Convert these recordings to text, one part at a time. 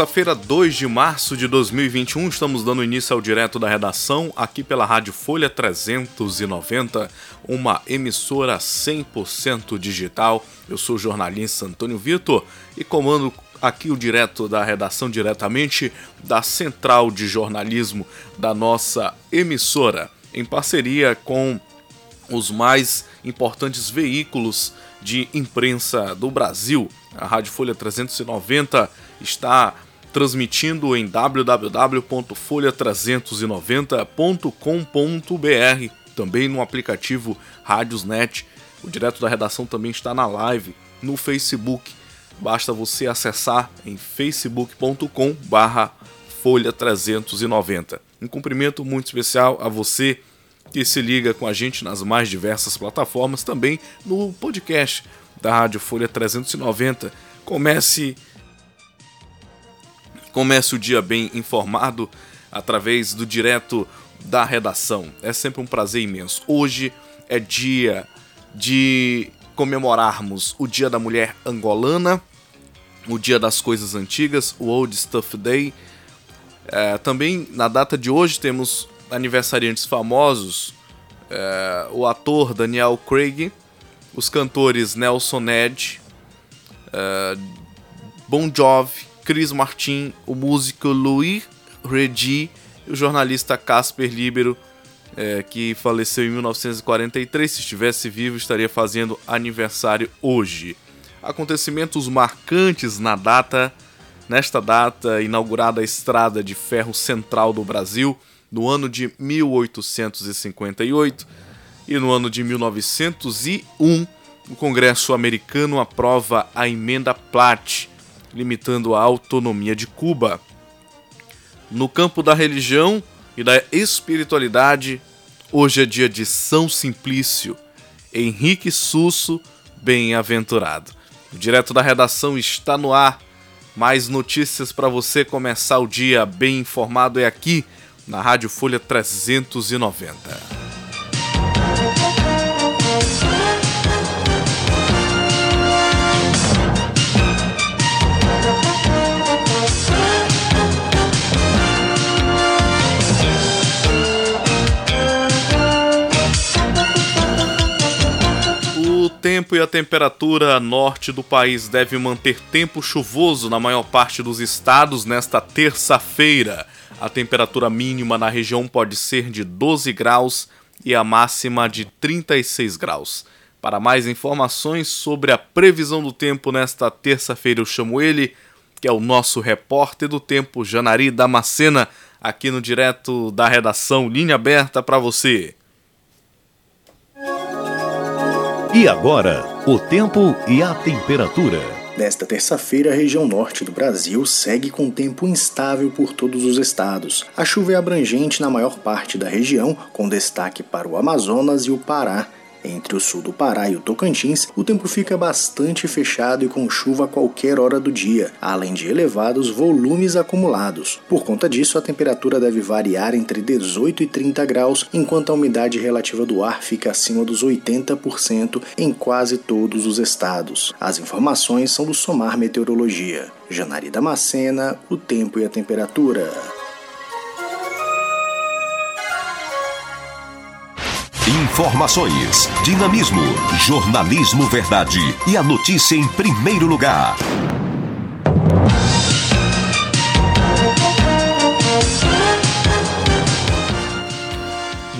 Terça-feira, 2 de março de 2021, estamos dando início ao direto da redação aqui pela Rádio Folha 390, uma emissora 100% digital. Eu sou o jornalista Antônio Vitor e comando aqui o direto da redação diretamente da Central de Jornalismo da nossa emissora, em parceria com os mais importantes veículos de imprensa do Brasil. A Rádio Folha 390 está transmitindo em www.folha390.com.br, também no aplicativo Rádiosnet. O direto da redação também está na live no Facebook. Basta você acessar em facebook.com/folha390. Um cumprimento muito especial a você que se liga com a gente nas mais diversas plataformas, também no podcast da Rádio Folha 390. Comece comece o dia bem informado através do direto da redação. É sempre um prazer imenso. Hoje é dia de comemorarmos o Dia da Mulher Angolana, o Dia das Coisas Antigas, o Old Stuff Day. É, também na data de hoje temos aniversariantes famosos, é, o ator Daniel Craig, os cantores Nelson Ned, é, Bon Jovi, Chris Martin, o músico Louis Regi e o jornalista Casper Libero, é, que faleceu em 1943. Se estivesse vivo, estaria fazendo aniversário hoje. Acontecimentos marcantes na data. Nesta data, inaugurada a Estrada de Ferro Central do Brasil, no ano de 1858 e no ano de 1901, o Congresso americano aprova a emenda Platt, limitando a autonomia de Cuba. No campo da religião e da espiritualidade, hoje é dia de São Simplício, Henrique Susso, bem-aventurado. Direto da redação está no ar. Mais notícias para você começar o dia bem informado é aqui na Rádio Folha 390. Tempo e a temperatura norte do país devem manter tempo chuvoso na maior parte dos estados nesta terça-feira. A temperatura mínima na região pode ser de 12 graus e a máxima de 36 graus. Para mais informações sobre a previsão do tempo nesta terça-feira, eu chamo ele, que é o nosso repórter do tempo, Janari Damascena, aqui no direto da redação, linha aberta para você. E agora, o tempo e a temperatura. Nesta terça-feira, a região norte do Brasil segue com tempo instável por todos os estados. A chuva é abrangente na maior parte da região, com destaque para o Amazonas e o Pará. Entre o sul do Pará e o Tocantins, o tempo fica bastante fechado e com chuva a qualquer hora do dia, além de elevados volumes acumulados. Por conta disso, a temperatura deve variar entre 18 e 30 graus, enquanto a umidade relativa do ar fica acima dos 80% em quase todos os estados. As informações são do Somar Meteorologia. Janari Damascena, o tempo e a temperatura. Informações, dinamismo, jornalismo verdade e a notícia em primeiro lugar.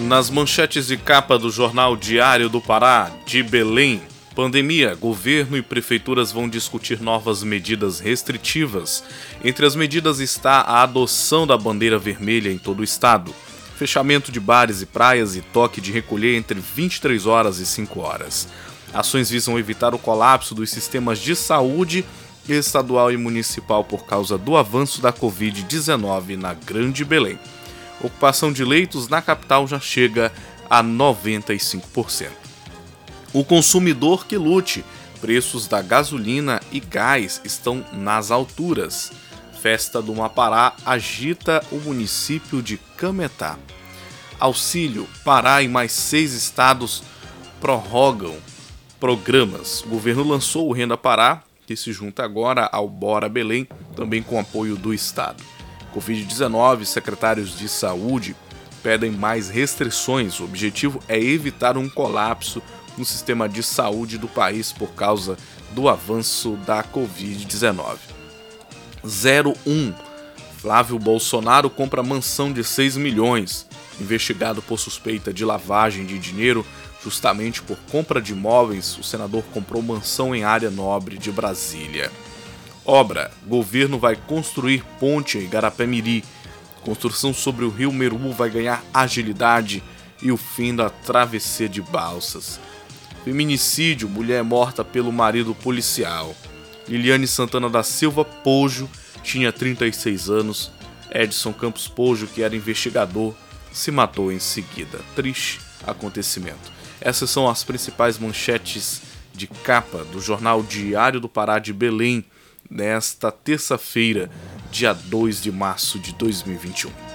Nas manchetes de capa do jornal Diário do Pará, de Belém, pandemia, governo e prefeituras vão discutir novas medidas restritivas. Entre as medidas está a adoção da bandeira vermelha em todo o estado, fechamento de bares e praias e toque de recolher entre 23 horas e 5 horas. Ações visam evitar o colapso dos sistemas de saúde estadual e municipal por causa do avanço da Covid-19 na Grande Belém ocupação de leitos na capital já chega a 95%. O consumidor que lute, preços da gasolina e gás estão nas alturas. Festa do Mapará agita o município de Cametá. Auxílio, Pará e mais seis estados prorrogam programas. O governo lançou o Renda Pará, que se junta agora ao Bora Belém, também com apoio do estado. Covid-19, secretários de saúde pedem mais restrições. O objetivo é evitar um colapso no sistema de saúde do país por causa do avanço da Covid-19. 01 Flávio Bolsonaro compra mansão de 6 milhões, investigado por suspeita de lavagem de dinheiro justamente por compra de imóveis. O senador comprou mansão em área nobre de Brasília. Obra: Governo vai construir ponte em Igarapé-Miri. Construção sobre o rio Meru vai ganhar agilidade e o fim da travessia de balsas. Feminicídio: mulher morta pelo marido policial. Liliane Santana da Silva Pojo tinha 36 anos. Edson Campos Pojo, que era investigador, se matou em seguida. Triste acontecimento. Essas são as principais manchetes de capa do jornal Diário do Pará de Belém nesta terça-feira, dia 2 de março de 2021.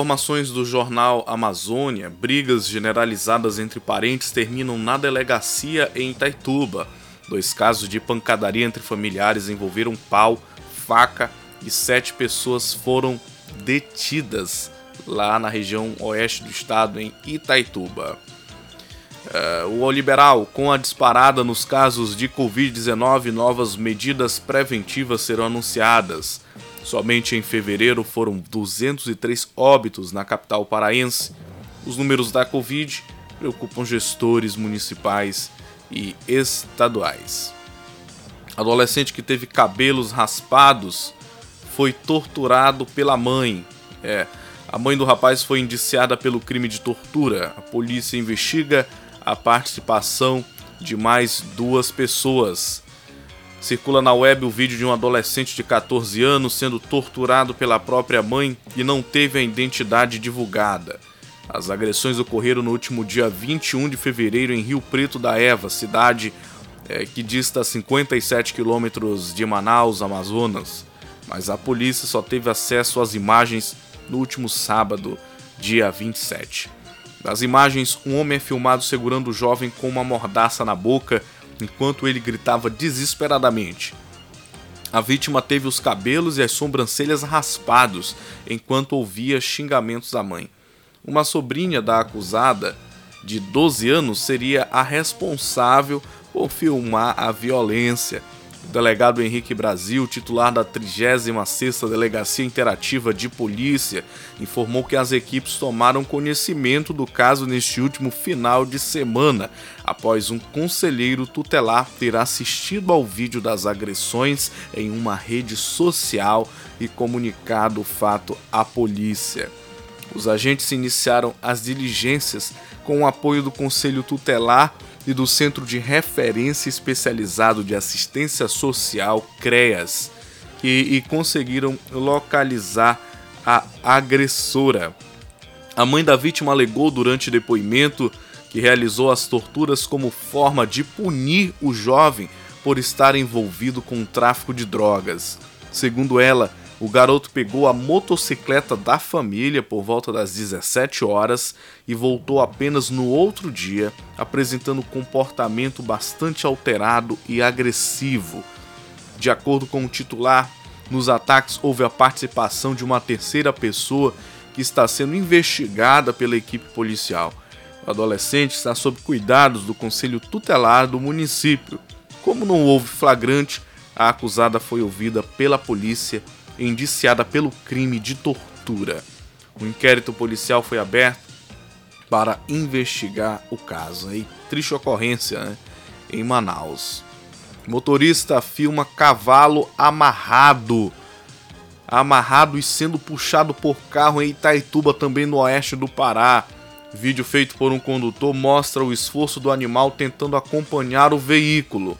Informações do jornal Amazônia, brigas generalizadas entre parentes terminam na delegacia em Itaituba. Dois casos de pancadaria entre familiares envolveram pau, faca e sete pessoas foram detidas lá na região oeste do estado, em Itaituba. Uh, o liberal, com a disparada nos casos de Covid-19, novas medidas preventivas serão anunciadas. Somente em fevereiro foram 203 óbitos na capital paraense. Os números da Covid preocupam gestores municipais e estaduais. Adolescente que teve cabelos raspados foi torturado pela mãe. É, a mãe do rapaz foi indiciada pelo crime de tortura. A polícia investiga a participação de mais duas pessoas. Circula na web o vídeo de um adolescente de 14 anos sendo torturado pela própria mãe e não teve a identidade divulgada. As agressões ocorreram no último dia 21 de fevereiro em Rio Preto da Eva, cidade é, que dista 57 quilômetros de Manaus, Amazonas. Mas a polícia só teve acesso às imagens no último sábado, dia 27. Nas imagens, um homem é filmado segurando o jovem com uma mordaça na boca enquanto ele gritava desesperadamente. A vítima teve os cabelos e as sobrancelhas raspados enquanto ouvia xingamentos da mãe. Uma sobrinha da acusada, de 12 anos, seria a responsável por filmar a violência delegado Henrique Brasil, titular da 36ª Delegacia Interativa de Polícia, informou que as equipes tomaram conhecimento do caso neste último final de semana, após um conselheiro tutelar ter assistido ao vídeo das agressões em uma rede social e comunicado o fato à polícia. Os agentes iniciaram as diligências com o apoio do Conselho Tutelar e do Centro de Referência Especializado de Assistência Social, CREAS, e, e conseguiram localizar a agressora. A mãe da vítima alegou durante depoimento que realizou as torturas como forma de punir o jovem por estar envolvido com o tráfico de drogas. Segundo ela, o garoto pegou a motocicleta da família por volta das 17 horas e voltou apenas no outro dia, apresentando comportamento bastante alterado e agressivo. De acordo com o titular, nos ataques houve a participação de uma terceira pessoa que está sendo investigada pela equipe policial. O adolescente está sob cuidados do conselho tutelar do município. Como não houve flagrante, a acusada foi ouvida pela polícia indiciada pelo crime de tortura. O inquérito policial foi aberto para investigar o caso. E triste ocorrência né? em Manaus. motorista filma cavalo amarrado. Amarrado e sendo puxado por carro em Itaituba, também no oeste do Pará. Vídeo feito por um condutor mostra o esforço do animal tentando acompanhar o veículo.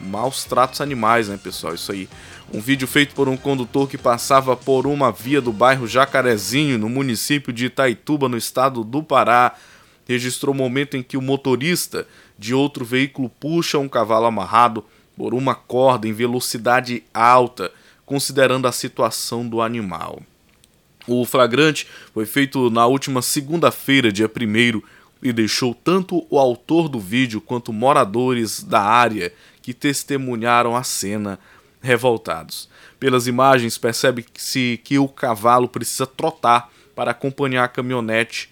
Maus tratos animais, né, pessoal? Isso aí. Um vídeo feito por um condutor que passava por uma via do bairro Jacarezinho, no município de Itaituba, no estado do Pará, registrou o momento em que o motorista de outro veículo puxa um cavalo amarrado por uma corda em velocidade alta, considerando a situação do animal. O flagrante foi feito na última segunda-feira, dia 1 e deixou tanto o autor do vídeo quanto moradores da área que testemunharam a cena revoltados. Pelas imagens, percebe-se que o cavalo precisa trotar para acompanhar a caminhonete.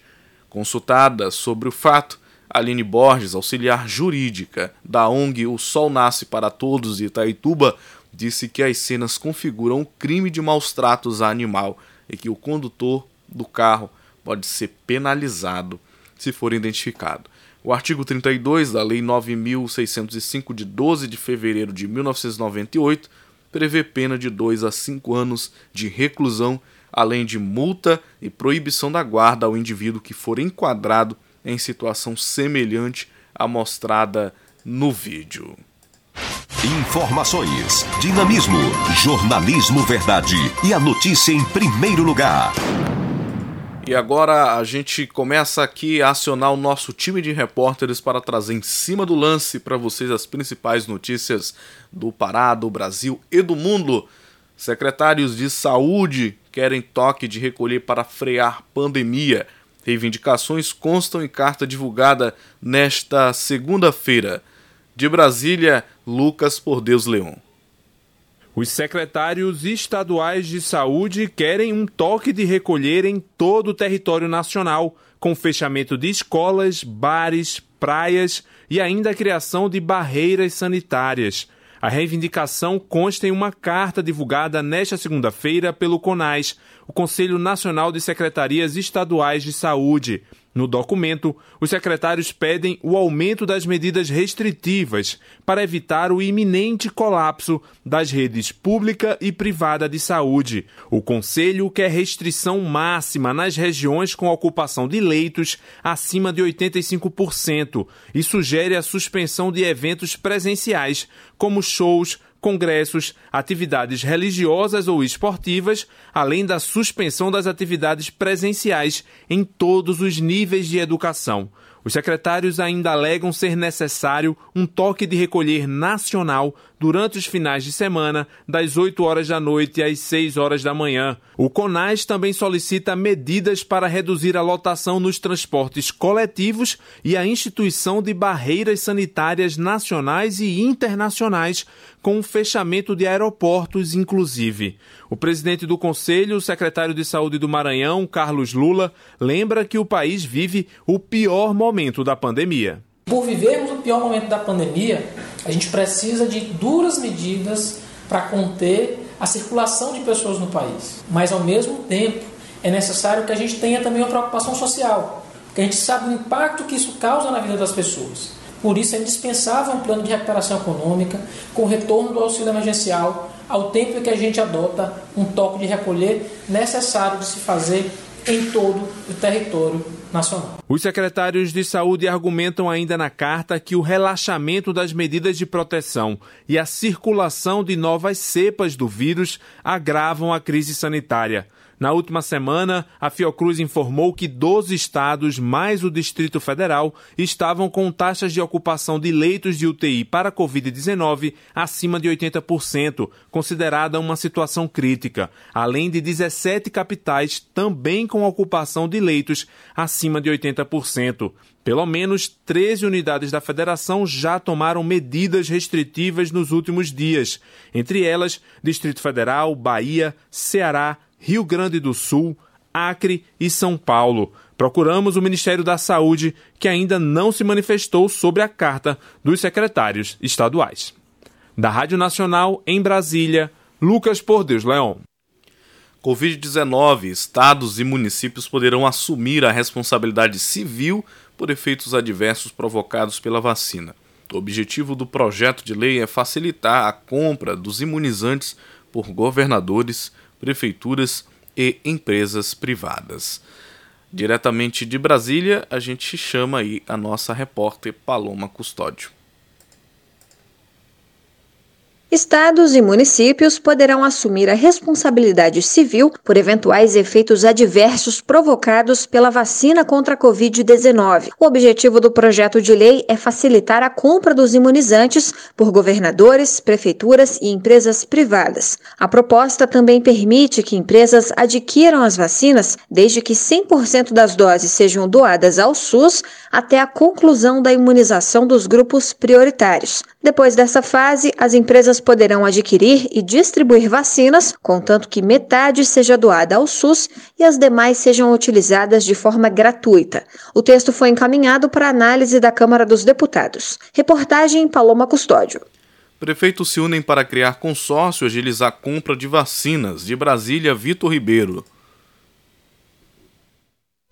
Consultada sobre o fato, Aline Borges, auxiliar jurídica da ONG O Sol Nasce para Todos de Itaituba, disse que as cenas configuram um crime de maus tratos a animal e que o condutor do carro pode ser penalizado se for identificado. O artigo 32 da Lei 9605 de 12 de fevereiro de 1998 prevê pena de 2 a 5 anos de reclusão, além de multa e proibição da guarda ao indivíduo que for enquadrado em situação semelhante à mostrada no vídeo. Informações, dinamismo, jornalismo verdade e a notícia em primeiro lugar. E agora a gente começa aqui a acionar o nosso time de repórteres para trazer em cima do lance para vocês as principais notícias do Pará, do Brasil e do mundo. Secretários de saúde querem toque de recolher para frear pandemia. Reivindicações constam em carta divulgada nesta segunda-feira. De Brasília, Lucas Por Deus Leão. Os secretários estaduais de saúde querem um toque de recolher em todo o território nacional, com fechamento de escolas, bares, praias e ainda a criação de barreiras sanitárias. A reivindicação consta em uma carta divulgada nesta segunda-feira pelo CONAS, o Conselho Nacional de Secretarias Estaduais de Saúde. No documento, os secretários pedem o aumento das medidas restritivas para evitar o iminente colapso das redes pública e privada de saúde. O Conselho quer restrição máxima nas regiões com ocupação de leitos acima de 85% e sugere a suspensão de eventos presenciais, como shows, congressos, atividades religiosas ou esportivas, além da suspensão das atividades presenciais em todos os níveis de educação. Os secretários ainda alegam ser necessário um toque de recolher nacional durante os finais de semana, das 8 horas da noite às 6 horas da manhã. O CONAS também solicita medidas para reduzir a lotação nos transportes coletivos e a instituição de barreiras sanitárias nacionais e internacionais, com o fechamento de aeroportos, inclusive. O presidente do Conselho, o secretário de Saúde do Maranhão, Carlos Lula, lembra que o país vive o pior momento da pandemia. Por vivermos o pior momento da pandemia, a gente precisa de duras medidas para conter a circulação de pessoas no país. Mas, ao mesmo tempo, é necessário que a gente tenha também uma preocupação social, porque a gente sabe o impacto que isso causa na vida das pessoas. Por isso, é indispensável um plano de recuperação econômica com retorno do auxílio emergencial, ao tempo que a gente adota um toque de recolher necessário de se fazer em todo o território nacional. Os secretários de saúde argumentam ainda na carta que o relaxamento das medidas de proteção e a circulação de novas cepas do vírus agravam a crise sanitária. Na última semana, a Fiocruz informou que 12 estados, mais o Distrito Federal, estavam com taxas de ocupação de leitos de UTI para Covid-19 acima de 80%, considerada uma situação crítica, além de 17 capitais também com ocupação de leitos acima de 80%. Pelo menos 13 unidades da federação já tomaram medidas restritivas nos últimos dias, entre elas Distrito Federal, Bahia, Ceará, Rio Grande do Sul, Acre e São Paulo. Procuramos o Ministério da Saúde, que ainda não se manifestou sobre a carta dos secretários estaduais. Da Rádio Nacional, em Brasília, Lucas Por Deus Leão. Covid-19, estados e municípios poderão assumir a responsabilidade civil por efeitos adversos provocados pela vacina. O objetivo do projeto de lei é facilitar a compra dos imunizantes por governadores, prefeituras e empresas privadas. Diretamente de Brasília, a gente chama aí a nossa repórter Paloma Custódio. Estados e municípios poderão assumir a responsabilidade civil por eventuais efeitos adversos provocados pela vacina contra a Covid-19. O objetivo do projeto de lei é facilitar a compra dos imunizantes por governadores, prefeituras e empresas privadas. A proposta também permite que empresas adquiram as vacinas desde que 100% das doses sejam doadas ao SUS até a conclusão da imunização dos grupos prioritários. Depois dessa fase, as empresas poderão adquirir e distribuir vacinas, contanto que metade seja doada ao SUS e as demais sejam utilizadas de forma gratuita. O texto foi encaminhado para análise da Câmara dos Deputados. Reportagem Paloma Custódio. Prefeitos se unem para criar consórcio e agilizar a compra de vacinas. De Brasília, Vitor Ribeiro.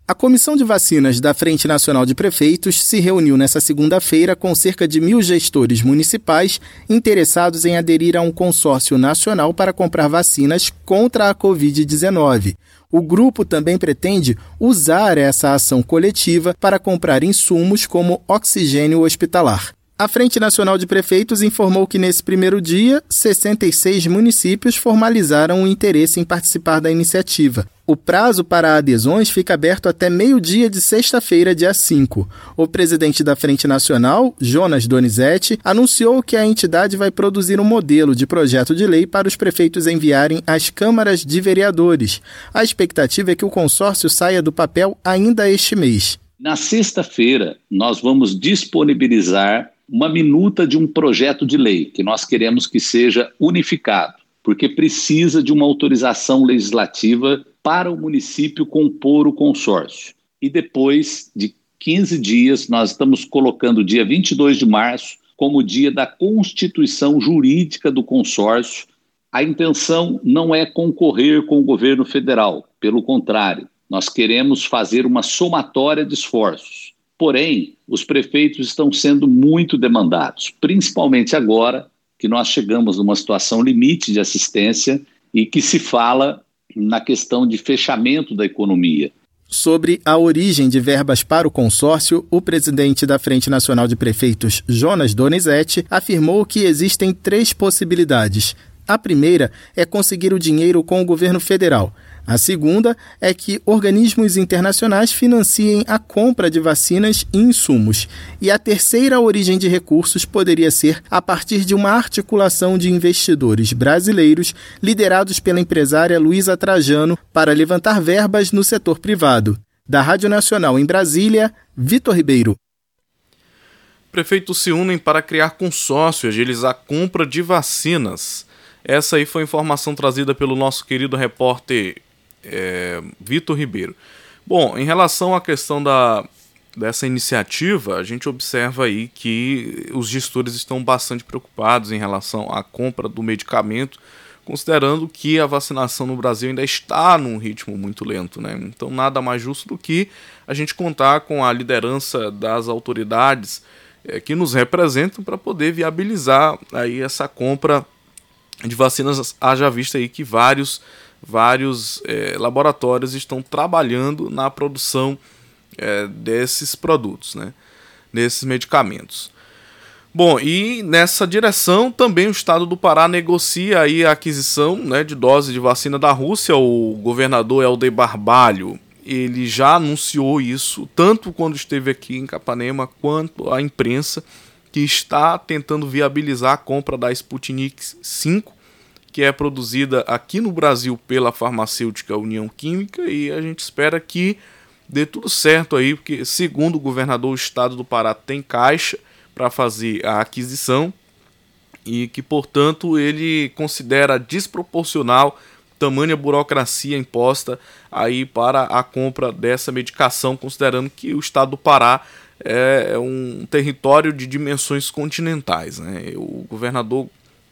A Comissão de Vacinas da Frente Nacional de Prefeitos se reuniu nesta segunda-feira com cerca de mil gestores municipais interessados em aderir a um consórcio nacional para comprar vacinas contra a Covid-19. O grupo também pretende usar essa ação coletiva para comprar insumos como oxigênio hospitalar. A Frente Nacional de Prefeitos informou que nesse primeiro dia, 66 municípios formalizaram o interesse em participar da iniciativa. O prazo para adesões fica aberto até meio-dia de sexta-feira, dia 5. O presidente da Frente Nacional, Jonas Donizete, anunciou que a entidade vai produzir um modelo de projeto de lei para os prefeitos enviarem às câmaras de vereadores. A expectativa é que o consórcio saia do papel ainda este mês. Na sexta-feira, nós vamos disponibilizar uma minuta de um projeto de lei que nós queremos que seja unificado, porque precisa de uma autorização legislativa para o município compor o consórcio. E depois de 15 dias, nós estamos colocando o dia 22 de março como dia da constituição jurídica do consórcio. A intenção não é concorrer com o governo federal, pelo contrário, nós queremos fazer uma somatória de esforços Porém, os prefeitos estão sendo muito demandados, principalmente agora que nós chegamos numa situação limite de assistência e que se fala na questão de fechamento da economia. Sobre a origem de verbas para o consórcio, o presidente da Frente Nacional de Prefeitos, Jonas Donizete, afirmou que existem três possibilidades. A primeira é conseguir o dinheiro com o governo federal. A segunda é que organismos internacionais financiem a compra de vacinas e insumos. E a terceira origem de recursos poderia ser a partir de uma articulação de investidores brasileiros liderados pela empresária Luísa Trajano para levantar verbas no setor privado. Da Rádio Nacional em Brasília, Vitor Ribeiro. Prefeitos se unem para criar consórcio e agilizar a compra de vacinas. Essa aí foi a informação trazida pelo nosso querido repórter é, Vitor Ribeiro. Bom, em relação à questão da, dessa iniciativa, a gente observa aí que os gestores estão bastante preocupados em relação à compra do medicamento, considerando que a vacinação no Brasil ainda está num ritmo muito lento, né? Então nada mais justo do que a gente contar com a liderança das autoridades é, que nos representam para poder viabilizar aí essa compra de vacinas, haja vista aí que vários vários é, laboratórios estão trabalhando na produção é, desses produtos, né, desses medicamentos. Bom, e nessa direção também o estado do Pará negocia aí a aquisição né, de doses de vacina da Rússia. O governador Helder Barbalho, ele já anunciou isso, tanto quando esteve aqui em Capanema, quanto a imprensa, que está tentando viabilizar a compra da Sputnik 5, que é produzida aqui no Brasil pela farmacêutica União Química, e a gente espera que dê tudo certo aí, porque segundo o governador, o estado do Pará tem caixa para fazer a aquisição e que, portanto, ele considera desproporcional tamanha burocracia imposta aí para a compra dessa medicação, considerando que o estado do Pará é um território de dimensões continentais. Né? O governador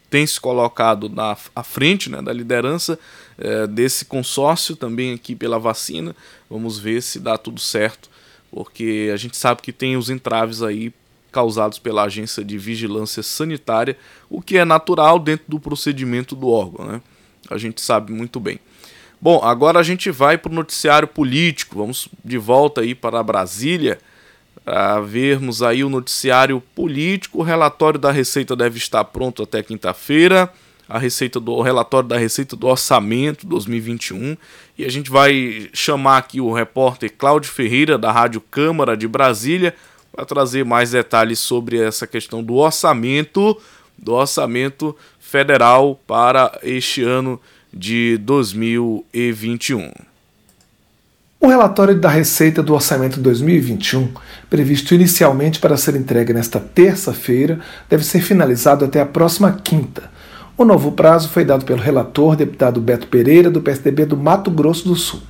tem se colocado na à frente né, da liderança é, desse consórcio também aqui pela vacina. Vamos ver se dá tudo certo, porque a gente sabe que tem os entraves aí causados pela Agência de Vigilância Sanitária, o que é natural dentro do procedimento do órgão, né? A gente sabe muito bem. Bom, agora a gente vai para o noticiário político. Vamos de volta aí para Brasília para vermos aí o noticiário político. O relatório da Receita deve estar pronto até quinta-feira. A receita do o relatório da Receita do Orçamento 2021 e a gente vai chamar aqui o repórter Cláudio Ferreira da Rádio Câmara de Brasília para trazer mais detalhes sobre essa questão do orçamento, do orçamento federal para este ano de 2021. O relatório da Receita do Orçamento 2021, previsto inicialmente para ser entregue nesta terça-feira, deve ser finalizado até a próxima quinta. O novo prazo foi dado pelo relator, deputado Beto Pereira, do PSDB do Mato Grosso do Sul.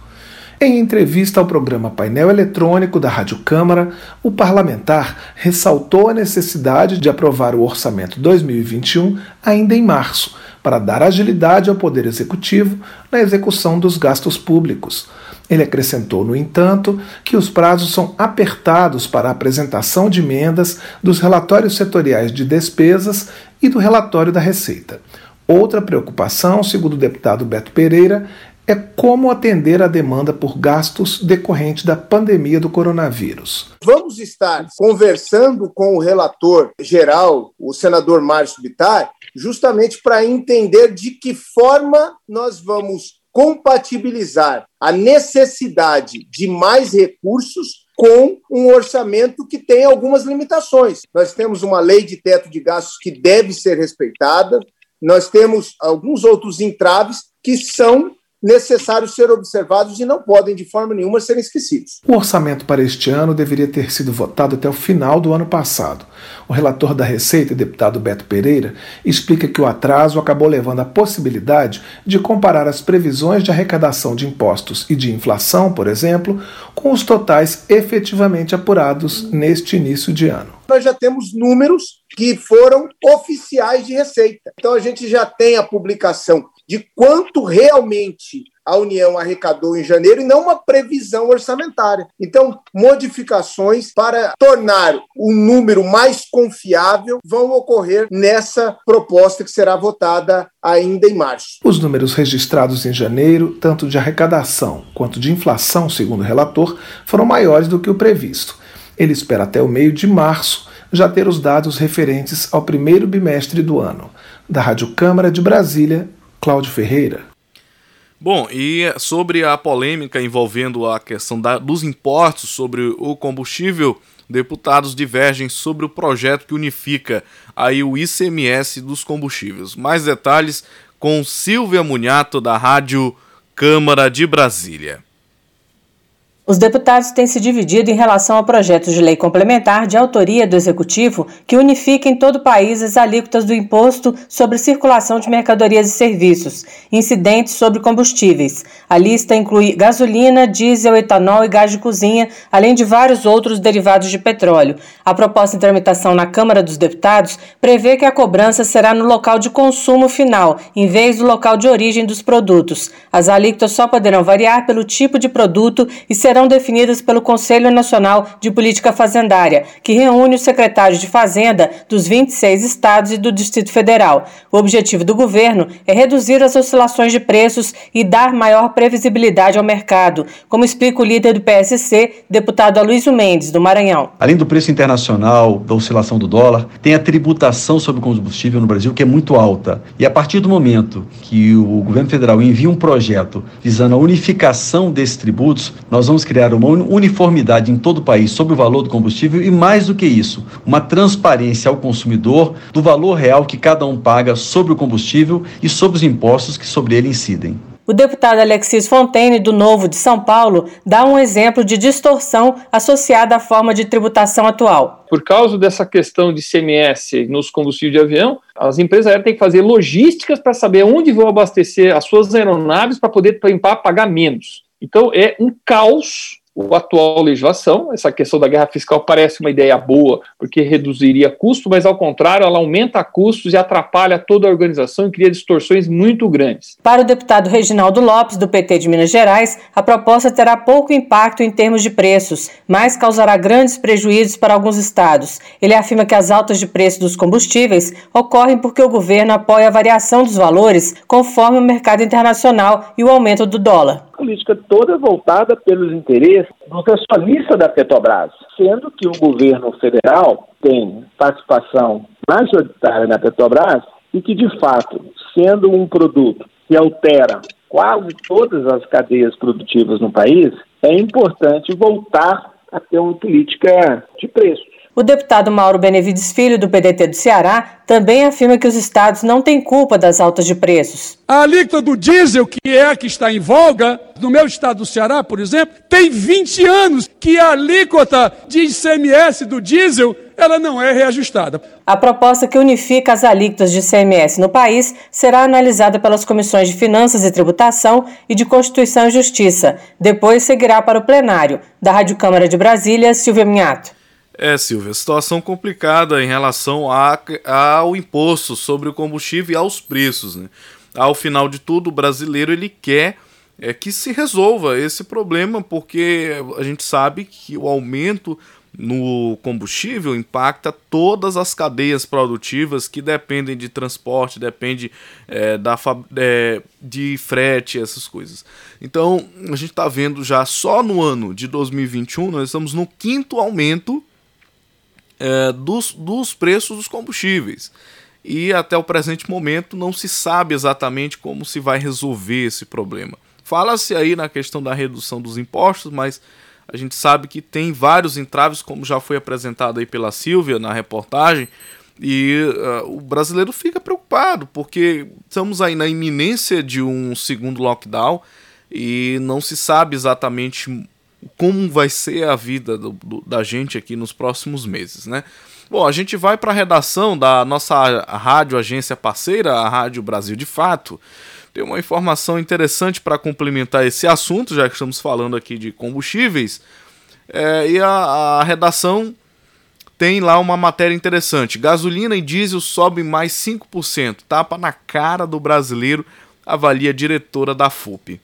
Em entrevista ao programa Painel Eletrônico da Rádio Câmara, o parlamentar ressaltou a necessidade de aprovar o orçamento 2021 ainda em março, para dar agilidade ao Poder Executivo na execução dos gastos públicos. Ele acrescentou, no entanto, que os prazos são apertados para a apresentação de emendas dos relatórios setoriais de despesas e do relatório da Receita. Outra preocupação, segundo o deputado Beto Pereira, é como atender a demanda por gastos decorrente da pandemia do coronavírus. Vamos estar conversando com o relator geral, o senador Márcio Bittar, justamente para entender de que forma nós vamos compatibilizar a necessidade de mais recursos com um orçamento que tem algumas limitações. Nós temos uma lei de teto de gastos que deve ser respeitada, nós temos alguns outros entraves que são necessários ser observados e não podem, de forma nenhuma, serem esquecidos. O orçamento para este ano deveria ter sido votado até o final do ano passado. O relator da Receita, deputado Beto Pereira, explica que o atraso acabou levando à possibilidade de comparar as previsões de arrecadação de impostos e de inflação, por exemplo, com os totais efetivamente apurados neste início de ano. Nós já temos números que foram oficiais de receita. Então a gente já tem a publicação de quanto realmente a União arrecadou em janeiro e não uma previsão orçamentária. Então, modificações para tornar o número mais confiável vão ocorrer nessa proposta que será votada ainda em março. Os números registrados em janeiro, tanto de arrecadação quanto de inflação, segundo o relator, foram maiores do que o previsto. Ele espera até o meio de março já ter os dados referentes ao primeiro bimestre do ano. Da Rádio Câmara de Brasília, Cláudio Ferreira. Bom, e sobre a polêmica envolvendo a questão da, dos impostos sobre o combustível, deputados divergem sobre o projeto que unifica aí o ICMS dos combustíveis. Mais detalhes com Silvia Munhato da Rádio Câmara de Brasília. Os deputados têm se dividido em relação ao projeto de lei complementar de autoria do Executivo que unifica em todo o país as alíquotas do imposto sobre circulação de mercadorias e serviços, incidentes sobre combustíveis. A lista inclui gasolina, diesel, etanol e gás de cozinha, além de vários outros derivados de petróleo. A proposta em tramitação na Câmara dos Deputados prevê que a cobrança será no local de consumo final, em vez do local de origem dos produtos. As alíquotas só poderão variar pelo tipo de produto e serão serão definidas pelo Conselho Nacional de Política Fazendária, que reúne os secretários de Fazenda dos 26 estados e do Distrito Federal. O objetivo do governo é reduzir as oscilações de preços e dar maior previsibilidade ao mercado, como explica o líder do PSC, deputado Aloysio Mendes, do Maranhão. Além do preço internacional, da oscilação do dólar, tem a tributação sobre combustível no Brasil, que é muito alta. E a partir do momento que o governo federal envia um projeto visando a unificação desses tributos, nós vamos criar uma uniformidade em todo o país sobre o valor do combustível e, mais do que isso, uma transparência ao consumidor do valor real que cada um paga sobre o combustível e sobre os impostos que sobre ele incidem. O deputado Alexis Fontaine, do Novo de São Paulo, dá um exemplo de distorção associada à forma de tributação atual. Por causa dessa questão de CMS nos combustíveis de avião, as empresas aéreas têm que fazer logísticas para saber onde vão abastecer as suas aeronaves para poder pagar menos. Então é um caos a atual legislação. Essa questão da guerra fiscal parece uma ideia boa, porque reduziria custo, mas ao contrário, ela aumenta custos e atrapalha toda a organização e cria distorções muito grandes. Para o deputado Reginaldo Lopes, do PT de Minas Gerais, a proposta terá pouco impacto em termos de preços, mas causará grandes prejuízos para alguns estados. Ele afirma que as altas de preço dos combustíveis ocorrem porque o governo apoia a variação dos valores conforme o mercado internacional e o aumento do dólar política toda voltada pelos interesses dos acionistas da Petrobras, sendo que o governo federal tem participação majoritária na Petrobras e que, de fato, sendo um produto que altera quase todas as cadeias produtivas no país, é importante voltar a ter uma política de preços. O deputado Mauro Benevides Filho, do PDT do Ceará, também afirma que os estados não têm culpa das altas de preços. A alíquota do diesel, que é a que está em voga, no meu estado do Ceará, por exemplo, tem 20 anos que a alíquota de ICMS do diesel ela não é reajustada. A proposta que unifica as alíquotas de ICMS no país será analisada pelas comissões de Finanças e Tributação e de Constituição e Justiça. Depois seguirá para o plenário. Da Rádio Câmara de Brasília, Silvia Minhato. É, Silvia, situação complicada em relação a, ao imposto sobre o combustível e aos preços. Né? Ao final de tudo, o brasileiro ele quer é, que se resolva esse problema, porque a gente sabe que o aumento no combustível impacta todas as cadeias produtivas que dependem de transporte, depende é, da, é, de frete, essas coisas. Então, a gente está vendo já só no ano de 2021, nós estamos no quinto aumento é, dos, dos preços dos combustíveis. E até o presente momento não se sabe exatamente como se vai resolver esse problema. Fala-se aí na questão da redução dos impostos, mas a gente sabe que tem vários entraves, como já foi apresentado aí pela Silvia na reportagem, e uh, o brasileiro fica preocupado, porque estamos aí na iminência de um segundo lockdown e não se sabe exatamente como vai ser a vida do, do, da gente aqui nos próximos meses, né? Bom, a gente vai para a redação da nossa rádio agência parceira, a Rádio Brasil de Fato. Tem uma informação interessante para complementar esse assunto, já que estamos falando aqui de combustíveis. É, e a, a redação tem lá uma matéria interessante. Gasolina e diesel sobem mais 5%. Tapa na cara do brasileiro, avalia a diretora da FUP.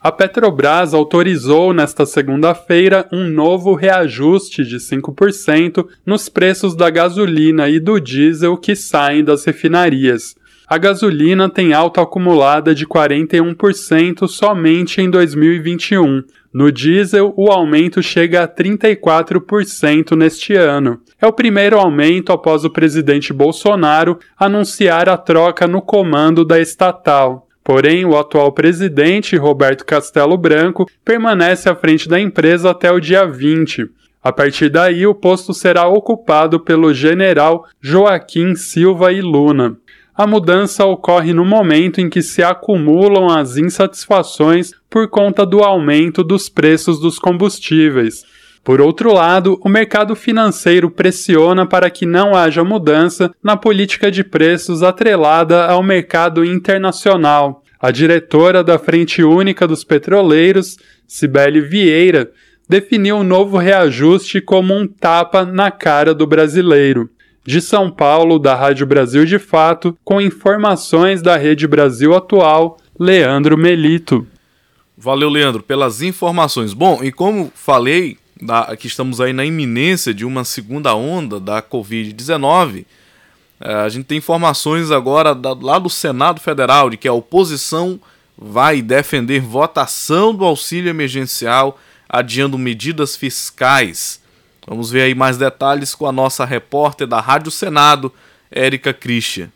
A Petrobras autorizou nesta segunda-feira um novo reajuste de 5% nos preços da gasolina e do diesel que saem das refinarias. A gasolina tem alta acumulada de 41% somente em 2021. No diesel, o aumento chega a 34% neste ano. É o primeiro aumento após o presidente Bolsonaro anunciar a troca no comando da estatal. Porém, o atual presidente, Roberto Castelo Branco, permanece à frente da empresa até o dia 20. A partir daí, o posto será ocupado pelo general Joaquim Silva e Luna. A mudança ocorre no momento em que se acumulam as insatisfações por conta do aumento dos preços dos combustíveis. Por outro lado, o mercado financeiro pressiona para que não haja mudança na política de preços atrelada ao mercado internacional. A diretora da Frente Única dos Petroleiros, Cibele Vieira, definiu o novo reajuste como um tapa na cara do brasileiro. De São Paulo, da Rádio Brasil de Fato, com informações da Rede Brasil Atual, Leandro Melito. Valeu, Leandro, pelas informações. Bom, e como falei, da, que estamos aí na iminência de uma segunda onda da Covid-19, é, a gente tem informações agora da, lá do Senado Federal de que a oposição vai defender votação do auxílio emergencial, adiando medidas fiscais. Vamos ver aí mais detalhes com a nossa repórter da Rádio Senado, Érica Christian.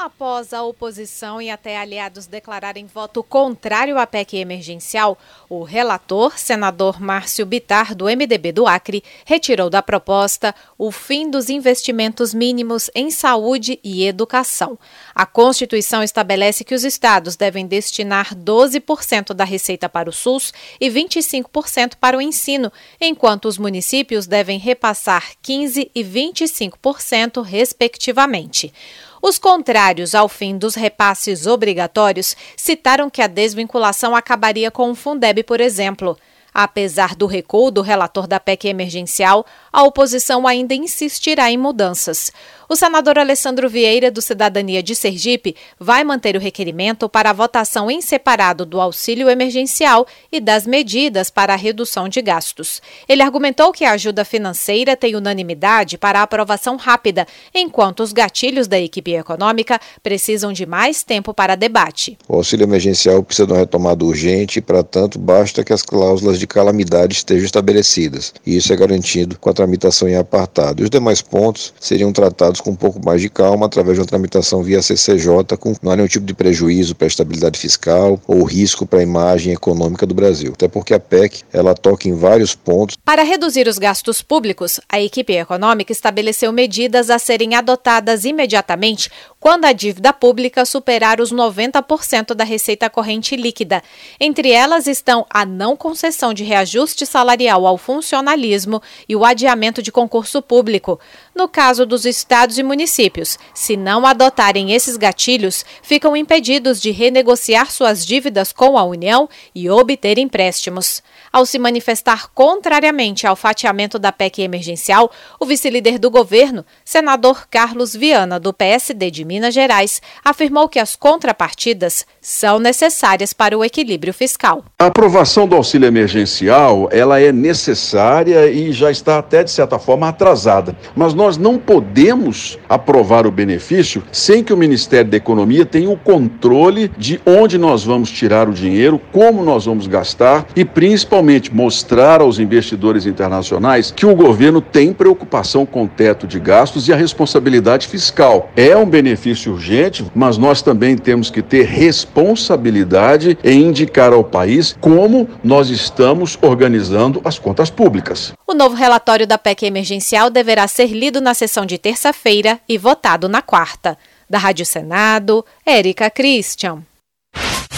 Após a oposição e até aliados declararem voto contrário à PEC emergencial, o relator, senador Márcio Bitar, do MDB do Acre, retirou da proposta o fim dos investimentos mínimos em saúde e educação. A Constituição estabelece que os estados devem destinar 12% da receita para o SUS e 25% para o ensino, enquanto os municípios devem repassar 15% e 25%, respectivamente. Os contrários ao fim dos repasses obrigatórios citaram que a desvinculação acabaria com o Fundeb, por exemplo. Apesar do recuo do relator da PEC emergencial, a oposição ainda insistirá em mudanças. O senador Alessandro Vieira, do Cidadania de Sergipe, vai manter o requerimento para a votação em separado do auxílio emergencial e das medidas para a redução de gastos. Ele argumentou que a ajuda financeira tem unanimidade para aprovação rápida, enquanto os gatilhos da equipe econômica precisam de mais tempo para debate. O auxílio emergencial precisa de uma retomada urgente e, para tanto, basta que as cláusulas de calamidade estejam estabelecidas. E isso é garantido com a tramitação em apartado. E os demais pontos seriam tratados com um pouco mais de calma através de uma tramitação via CCJ, com não há nenhum tipo de prejuízo para a estabilidade fiscal ou risco para a imagem econômica do Brasil. Até porque a PEC ela toca em vários pontos. Para reduzir os gastos públicos, a equipe econômica estabeleceu medidas a serem adotadas imediatamente quando a dívida pública superar os 90% da receita corrente líquida. Entre elas estão a não concessão de reajuste salarial ao funcionalismo e o adiamento de concurso público. No caso dos estados e municípios, se não adotarem esses gatilhos, ficam impedidos de renegociar suas dívidas com a União e obter empréstimos. Ao se manifestar contrariamente ao fatiamento da PEC emergencial, o vice-líder do governo, senador Carlos Viana, do PSD de Minas Gerais, afirmou que as contrapartidas são necessárias para o equilíbrio fiscal. A aprovação do auxílio emergencial, ela é necessária e já está até de certa forma atrasada. Mas nós não podemos aprovar o benefício sem que o Ministério da Economia tenha o controle de onde nós vamos tirar o dinheiro, como nós vamos gastar e principalmente mostrar aos investidores internacionais que o governo tem preocupação com o teto de gastos e a responsabilidade fiscal. É um benefício urgente, mas nós também temos que ter responsabilidade em indicar ao país como nós estamos organizando as contas públicas. O novo relatório da PEC emergencial deverá ser lido na sessão de terça-feira e votado na quarta. Da Rádio Senado, Érica Christian.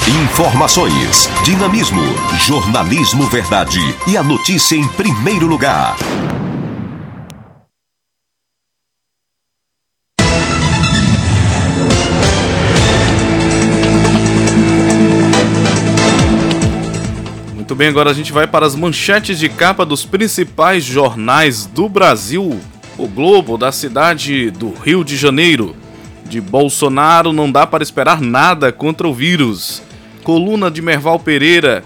Informações, dinamismo, jornalismo verdade e a notícia em primeiro lugar. Muito bem, agora a gente vai para as manchetes de capa dos principais jornais do Brasil. O Globo da cidade do Rio de Janeiro. De Bolsonaro não dá para esperar nada contra o vírus. Coluna de Merval Pereira.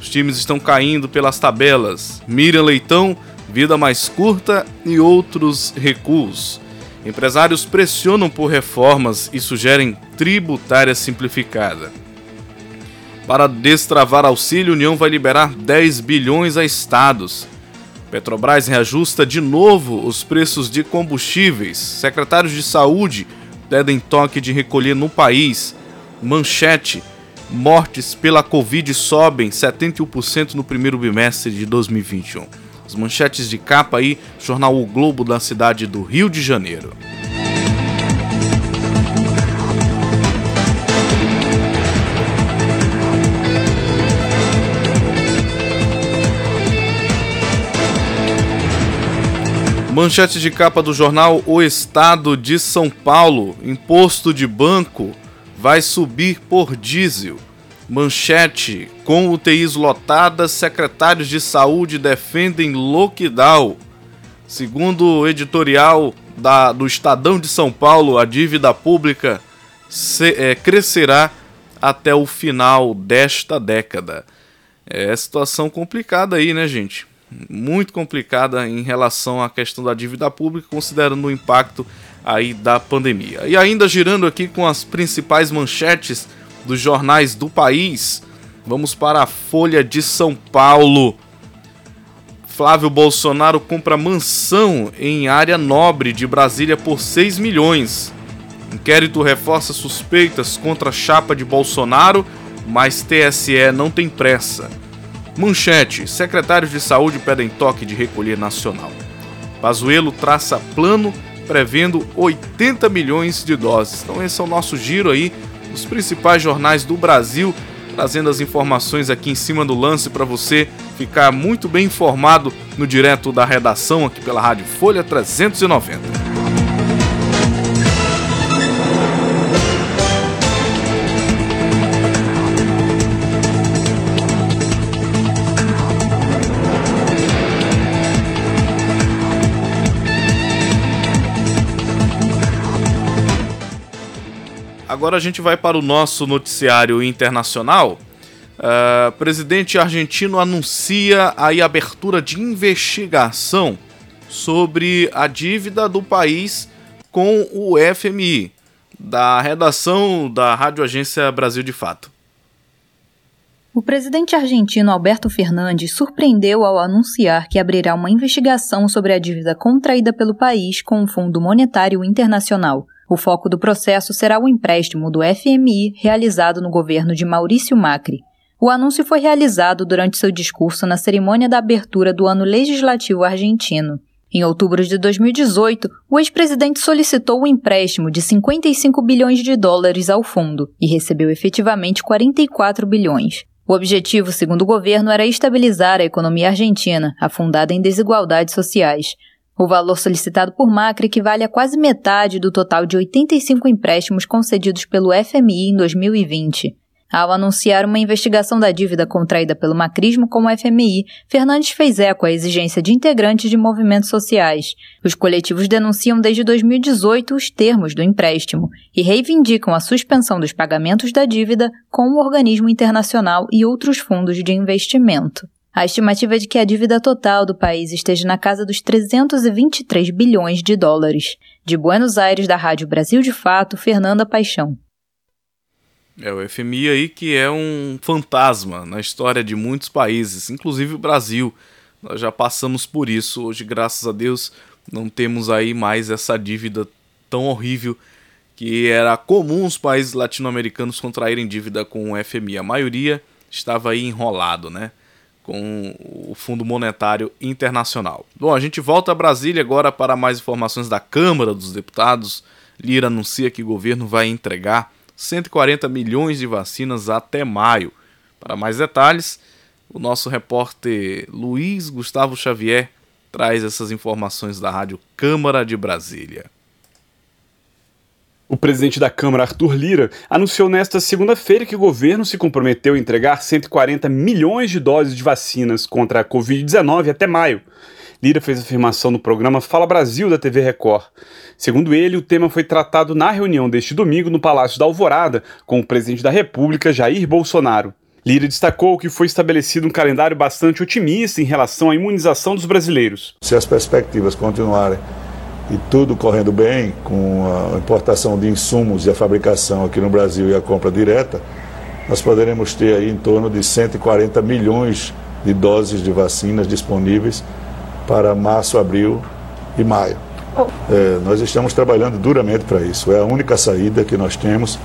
Os times estão caindo pelas tabelas. Miriam Leitão, vida mais curta e outros recuos. Empresários pressionam por reformas e sugerem tributária simplificada. Para destravar auxílio, União vai liberar 10 bilhões a estados. Petrobras reajusta de novo os preços de combustíveis. Secretários de Saúde pedem toque de recolher no país. Manchete: mortes pela Covid sobem 71% no primeiro bimestre de 2021. As manchetes de capa aí, jornal O Globo da cidade do Rio de Janeiro. Manchete de capa do jornal O Estado de São Paulo: imposto de banco vai subir por diesel. Manchete: com UTIs lotadas, secretários de saúde defendem lockdown. Segundo o editorial da, do Estadão de São Paulo, a dívida pública se, é, crescerá até o final desta década. É situação complicada aí, né, gente? Muito complicada em relação à questão da dívida pública, considerando o impacto aí da pandemia. E ainda girando aqui com as principais manchetes dos jornais do país, vamos para a Folha de São Paulo. Flávio Bolsonaro compra mansão em área nobre de Brasília por 6 milhões. Inquérito reforça suspeitas contra a chapa de Bolsonaro, mas TSE não tem pressa. Manchete: secretários de saúde pedem toque de recolher nacional. Pazuello traça plano prevendo 80 milhões de doses. Então esse é o nosso giro aí, os principais jornais do Brasil trazendo as informações aqui em cima do lance para você ficar muito bem informado no direto da redação aqui pela Rádio Folha 390. Agora a gente vai para o nosso noticiário internacional. Uh, presidente argentino anuncia a abertura de investigação sobre a dívida do país com o FMI, da redação da Rádio Agência Brasil de Fato. O presidente argentino Alberto Fernandes surpreendeu ao anunciar que abrirá uma investigação sobre a dívida contraída pelo país com o Fundo Monetário Internacional. O foco do processo será o empréstimo do FMI realizado no governo de Maurício Macri. O anúncio foi realizado durante seu discurso na cerimônia da abertura do ano legislativo argentino. Em outubro de 2018, o ex-presidente solicitou o um empréstimo de 55 bilhões de dólares ao fundo e recebeu efetivamente 44 bilhões. O objetivo, segundo o governo, era estabilizar a economia argentina, afundada em desigualdades sociais. O valor solicitado por Macri equivale a quase metade do total de 85 empréstimos concedidos pelo FMI em 2020. Ao anunciar uma investigação da dívida contraída pelo macrismo com o FMI, Fernandes fez eco à exigência de integrantes de movimentos sociais. Os coletivos denunciam desde 2018 os termos do empréstimo e reivindicam a suspensão dos pagamentos da dívida com o organismo internacional e outros fundos de investimento. A estimativa é de que a dívida total do país esteja na casa dos 323 bilhões de dólares. De Buenos Aires, da Rádio Brasil de Fato, Fernanda Paixão. É o FMI aí que é um fantasma na história de muitos países, inclusive o Brasil. Nós já passamos por isso. Hoje, graças a Deus, não temos aí mais essa dívida tão horrível que era comum os países latino-americanos contraírem dívida com o FMI. A maioria estava aí enrolado, né? Com o Fundo Monetário Internacional. Bom, a gente volta a Brasília agora para mais informações da Câmara dos Deputados. Lira anuncia que o governo vai entregar 140 milhões de vacinas até maio. Para mais detalhes, o nosso repórter Luiz Gustavo Xavier traz essas informações da Rádio Câmara de Brasília. O presidente da Câmara, Arthur Lira, anunciou nesta segunda-feira que o governo se comprometeu a entregar 140 milhões de doses de vacinas contra a Covid-19 até maio. Lira fez afirmação no programa Fala Brasil da TV Record. Segundo ele, o tema foi tratado na reunião deste domingo no Palácio da Alvorada com o presidente da República, Jair Bolsonaro. Lira destacou que foi estabelecido um calendário bastante otimista em relação à imunização dos brasileiros. Se as perspectivas continuarem e tudo correndo bem, com a importação de insumos e a fabricação aqui no Brasil e a compra direta, nós poderemos ter aí em torno de 140 milhões de doses de vacinas disponíveis para março, abril e maio. Oh. É, nós estamos trabalhando duramente para isso. É a única saída que nós temos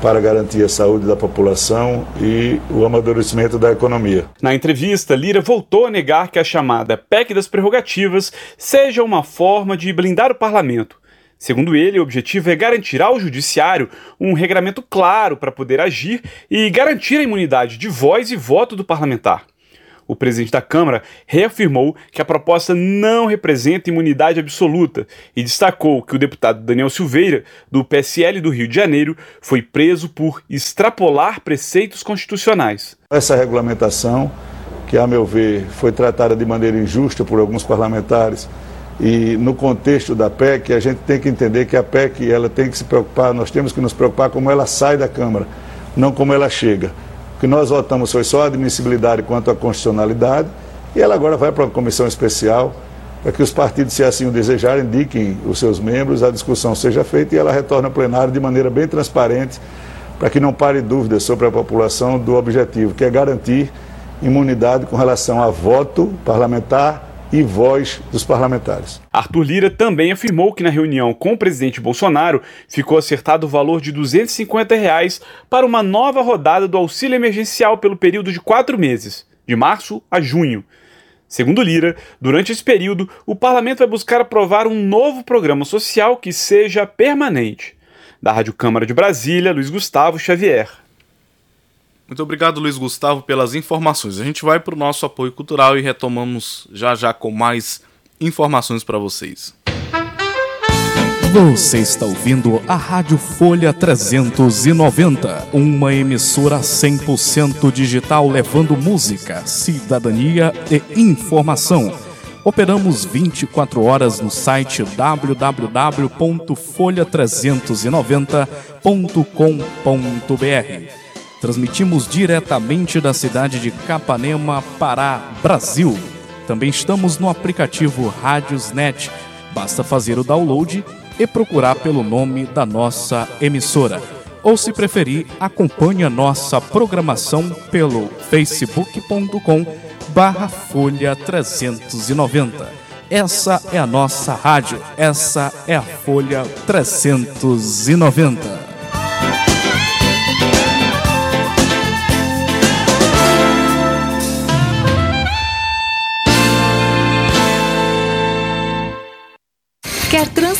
para garantir a saúde da população e o amadurecimento da economia. Na entrevista, Lira voltou a negar que a chamada PEC das prerrogativas seja uma forma de blindar o parlamento. Segundo ele, o objetivo é garantir ao judiciário um regramento claro para poder agir e garantir a imunidade de voz e voto do parlamentar o presidente da Câmara reafirmou que a proposta não representa imunidade absoluta e destacou que o deputado Daniel Silveira, do PSL do Rio de Janeiro, foi preso por extrapolar preceitos constitucionais. Essa regulamentação, que a meu ver foi tratada de maneira injusta por alguns parlamentares, e no contexto da PEC, a gente tem que entender que a PEC ela tem que se preocupar, nós temos que nos preocupar como ela sai da Câmara não como ela chega. O que nós votamos foi só a admissibilidade quanto à constitucionalidade e ela agora vai para uma comissão especial para que os partidos, se assim o desejarem, indiquem os seus membros, a discussão seja feita e ela retorne ao plenário de maneira bem transparente, para que não pare dúvidas sobre a população do objetivo, que é garantir imunidade com relação a voto parlamentar e voz dos parlamentares. Arthur Lira também afirmou que na reunião com o presidente Bolsonaro ficou acertado o valor de 250 reais para uma nova rodada do auxílio emergencial pelo período de quatro meses, de março a junho. Segundo Lira, durante esse período, o parlamento vai buscar aprovar um novo programa social que seja permanente. Da Rádio Câmara de Brasília, Luiz Gustavo Xavier. Muito obrigado, Luiz Gustavo, pelas informações. A gente vai para o nosso apoio cultural e retomamos já já com mais informações para vocês. Você está ouvindo a Rádio Folha 390, uma emissora 100% digital levando música, cidadania e informação. Operamos 24 horas no site www.folha390.com.br. Transmitimos diretamente da cidade de Capanema, Pará, Brasil. Também estamos no aplicativo Rádiosnet. Basta fazer o download e procurar pelo nome da nossa emissora. Ou, se preferir, acompanhe a nossa programação pelo facebook.com barra Folha 390. Essa é a nossa rádio, essa é a Folha 390.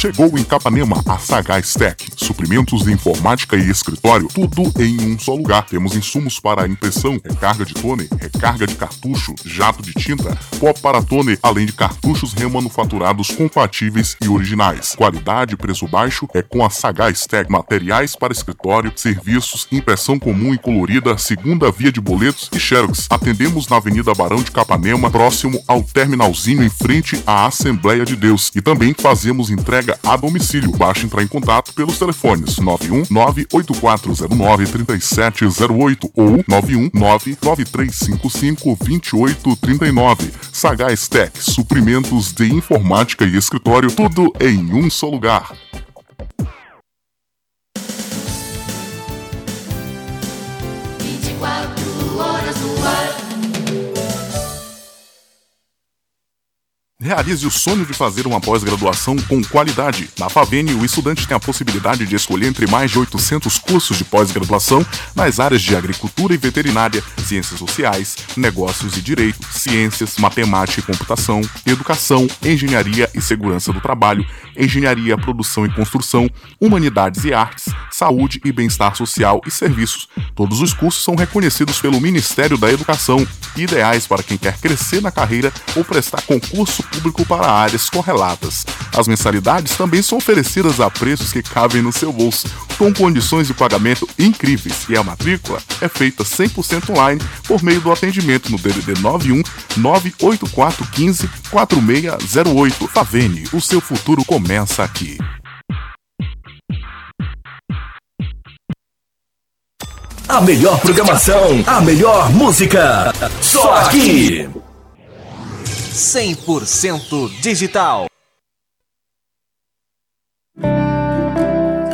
Chegou em Capanema a Sagaz Tech, suprimentos de informática e escritório, tudo em um só lugar. Temos insumos para impressão, recarga de tone, recarga de cartucho, jato de tinta, pó para tone, além de cartuchos remanufaturados compatíveis e originais. Qualidade e preço baixo é com a Sagaz Tech. Materiais para escritório, serviços, impressão comum e colorida, segunda via de boletos e xerox. Atendemos na Avenida Barão de Capanema, próximo ao terminalzinho em frente à Assembleia de Deus. E também fazemos entrega a domicílio. Basta entrar em contato pelos telefones 91 98409 3708 ou 91 99355 2839. Sagaz Tech, suprimentos de informática e escritório, tudo em um só lugar. Realize o sonho de fazer uma pós-graduação com qualidade. Na Favene, o estudante tem a possibilidade de escolher entre mais de 800 cursos de pós-graduação nas áreas de agricultura e veterinária, ciências sociais, negócios e direito, ciências, matemática e computação, educação, engenharia e segurança do trabalho, engenharia, produção e construção, humanidades e artes, saúde e bem-estar social e serviços. Todos os cursos são reconhecidos pelo Ministério da Educação ideais para quem quer crescer na carreira ou prestar concurso público para áreas correlatas. As mensalidades também são oferecidas a preços que cabem no seu bolso, com condições de pagamento incríveis e a matrícula é feita 100% online por meio do atendimento no DDD 91 98415 4608. Favene, o seu futuro começa aqui. A melhor programação, a melhor música. Só aqui. 100% digital.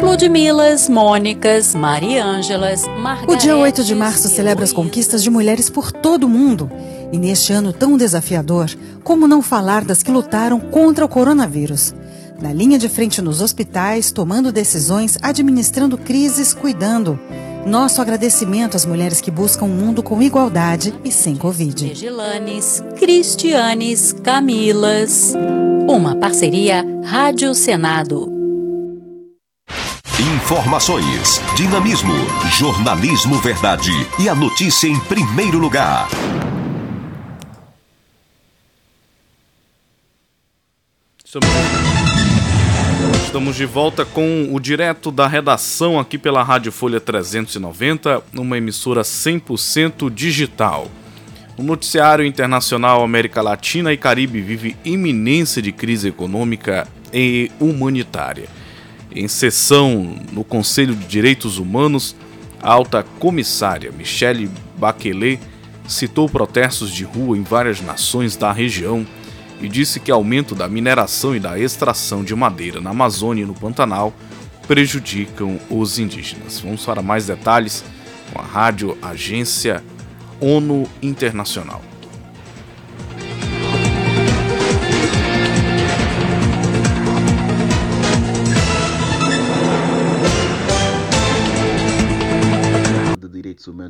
Ludmilas, Mônicas, Mariângelas, Margaretes... O dia 8 de março celebra as conquistas de mulheres por todo o mundo. E neste ano tão desafiador, como não falar das que lutaram contra o coronavírus? Na linha de frente nos hospitais, tomando decisões, administrando crises, cuidando. Nosso agradecimento às mulheres que buscam um mundo com igualdade e sem Covid. Regilanes, Cristianes, Camilas. Uma parceria Rádio Senado. Informações, dinamismo, jornalismo verdade e a notícia em primeiro lugar. Estamos de volta com o direto da redação aqui pela Rádio Folha 390, uma emissora 100% digital. O noticiário internacional América Latina e Caribe vive iminência de crise econômica e humanitária. Em sessão no Conselho de Direitos Humanos, a alta comissária Michelle Bachelet citou protestos de rua em várias nações da região e disse que aumento da mineração e da extração de madeira na Amazônia e no Pantanal prejudicam os indígenas. Vamos para mais detalhes com a Rádio Agência ONU Internacional.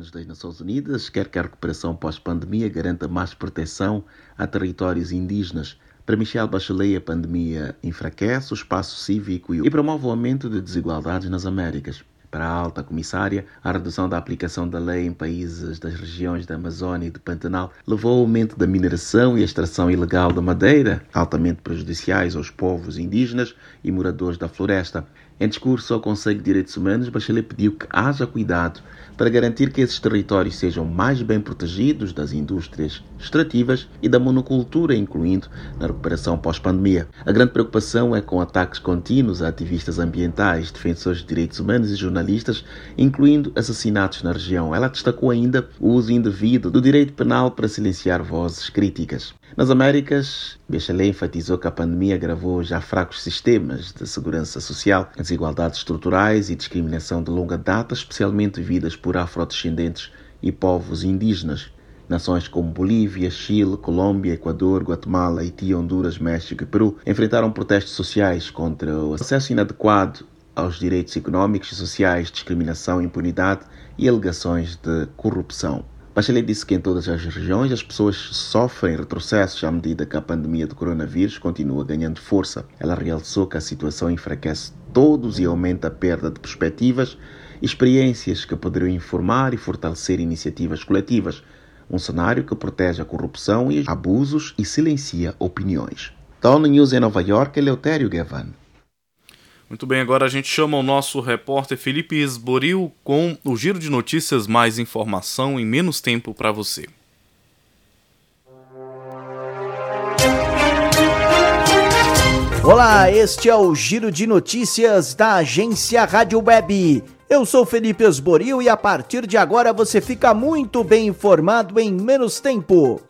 Humanos das Nações Unidas quer que a recuperação pós-pandemia garanta mais proteção a territórios indígenas. Para Michelle Bachelet, a pandemia enfraquece o espaço cívico e promove o aumento de desigualdades nas Américas. Para a alta comissária, a redução da aplicação da lei em países das regiões da Amazônia e do Pantanal levou ao aumento da mineração e extração ilegal da madeira, altamente prejudiciais aos povos indígenas e moradores da floresta. Em discurso ao Conselho de Direitos Humanos, Bachelet pediu que haja cuidado para garantir que esses territórios sejam mais bem protegidos das indústrias extrativas e da monocultura, incluindo na recuperação pós-pandemia. A grande preocupação é com ataques contínuos a ativistas ambientais, defensores de direitos humanos e jornalistas, incluindo assassinatos na região. Ela destacou ainda o uso indevido do direito penal para silenciar vozes críticas. Nas Américas, Bachelet enfatizou que a pandemia agravou já fracos sistemas de segurança social, desigualdades estruturais e discriminação de longa data, especialmente vividas por afrodescendentes e povos indígenas. Nações como Bolívia, Chile, Colômbia, Equador, Guatemala, Haiti, Honduras, México e Peru enfrentaram protestos sociais contra o acesso inadequado aos direitos econômicos e sociais, discriminação, impunidade e alegações de corrupção. Bachelet disse que em todas as regiões as pessoas sofrem retrocessos à medida que a pandemia do coronavírus continua ganhando força. Ela realçou que a situação enfraquece todos e aumenta a perda de perspectivas experiências que poderiam informar e fortalecer iniciativas coletivas. Um cenário que protege a corrupção e abusos e silencia opiniões. ONU News em Nova York, Eleutério Gavan. Muito bem, agora a gente chama o nosso repórter Felipe Esboril com o giro de notícias mais informação em menos tempo para você. Olá, este é o giro de notícias da agência Rádio Web. Eu sou Felipe Esboril e a partir de agora você fica muito bem informado em menos tempo.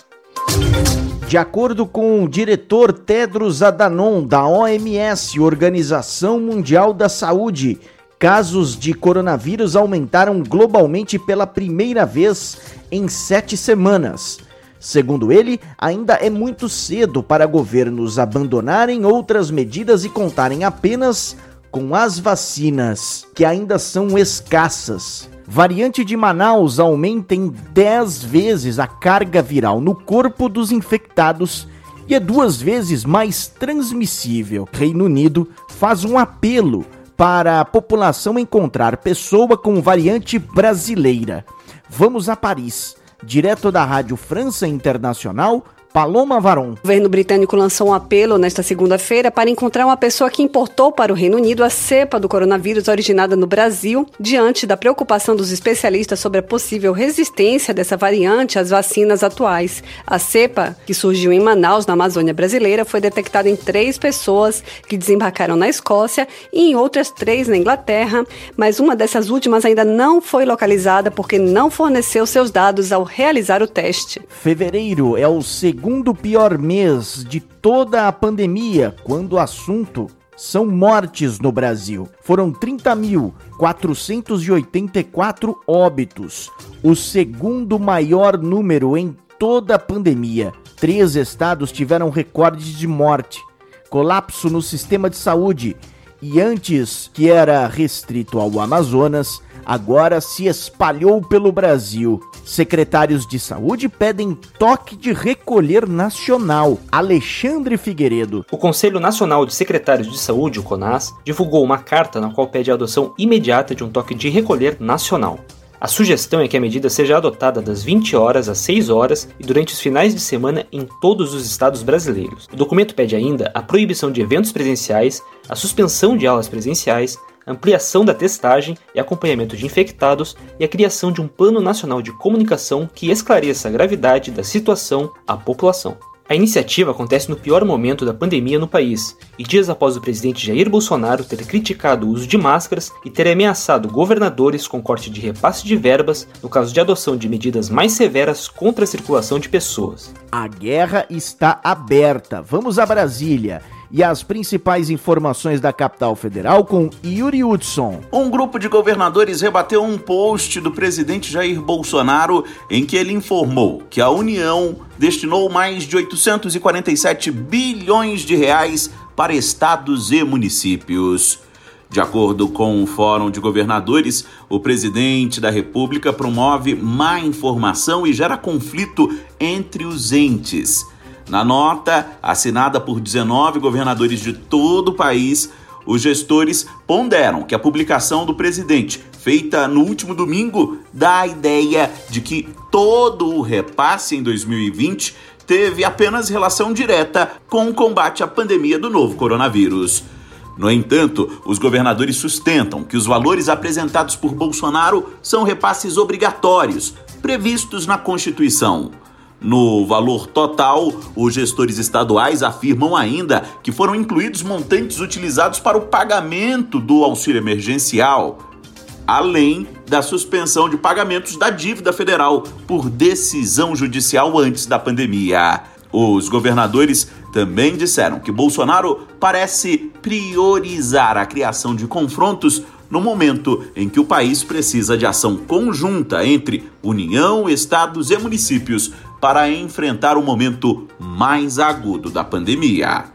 De acordo com o diretor Tedros Adhanom da OMS, Organização Mundial da Saúde, casos de coronavírus aumentaram globalmente pela primeira vez em sete semanas. Segundo ele, ainda é muito cedo para governos abandonarem outras medidas e contarem apenas com as vacinas, que ainda são escassas. Variante de Manaus aumenta em 10 vezes a carga viral no corpo dos infectados e é duas vezes mais transmissível. Reino Unido faz um apelo para a população encontrar pessoa com variante brasileira. Vamos a Paris. Direto da Rádio França Internacional, Paloma Varon. O governo britânico lançou um apelo nesta segunda-feira para encontrar uma pessoa que importou para o Reino Unido a cepa do coronavírus originada no Brasil, diante da preocupação dos especialistas sobre a possível resistência dessa variante às vacinas atuais. A cepa, que surgiu em Manaus, na Amazônia brasileira, foi detectada em três pessoas que desembarcaram na Escócia e em outras três na Inglaterra, mas uma dessas últimas ainda não foi localizada porque não forneceu seus dados ao realizar o teste. Fevereiro é o segundo segundo pior mês de toda a pandemia, quando o assunto são mortes no Brasil. Foram 30.484 óbitos, o segundo maior número em toda a pandemia. Três estados tiveram recordes de morte. Colapso no sistema de saúde. E antes, que era restrito ao Amazonas, agora se espalhou pelo Brasil. Secretários de saúde pedem toque de recolher nacional. Alexandre Figueiredo. O Conselho Nacional de Secretários de Saúde, o CONAS, divulgou uma carta na qual pede a adoção imediata de um toque de recolher nacional. A sugestão é que a medida seja adotada das 20 horas às 6 horas e durante os finais de semana em todos os estados brasileiros. O documento pede ainda a proibição de eventos presenciais, a suspensão de aulas presenciais, ampliação da testagem e acompanhamento de infectados e a criação de um plano nacional de comunicação que esclareça a gravidade da situação à população. A iniciativa acontece no pior momento da pandemia no país, e dias após o presidente Jair Bolsonaro ter criticado o uso de máscaras e ter ameaçado governadores com corte de repasse de verbas no caso de adoção de medidas mais severas contra a circulação de pessoas. A guerra está aberta. Vamos a Brasília e as principais informações da capital federal com Yuri Hudson. Um grupo de governadores rebateu um post do presidente Jair Bolsonaro em que ele informou que a União destinou mais de 847 bilhões de reais para estados e municípios. De acordo com o Fórum de Governadores, o presidente da República promove má informação e gera conflito entre os entes. Na nota, assinada por 19 governadores de todo o país, os gestores ponderam que a publicação do presidente, feita no último domingo, dá a ideia de que todo o repasse em 2020 teve apenas relação direta com o combate à pandemia do novo coronavírus. No entanto, os governadores sustentam que os valores apresentados por Bolsonaro são repasses obrigatórios, previstos na Constituição. No valor total, os gestores estaduais afirmam ainda que foram incluídos montantes utilizados para o pagamento do auxílio emergencial, além da suspensão de pagamentos da dívida federal por decisão judicial antes da pandemia. Os governadores também disseram que Bolsonaro parece priorizar a criação de confrontos no momento em que o país precisa de ação conjunta entre União, estados e municípios para enfrentar o momento mais agudo da pandemia.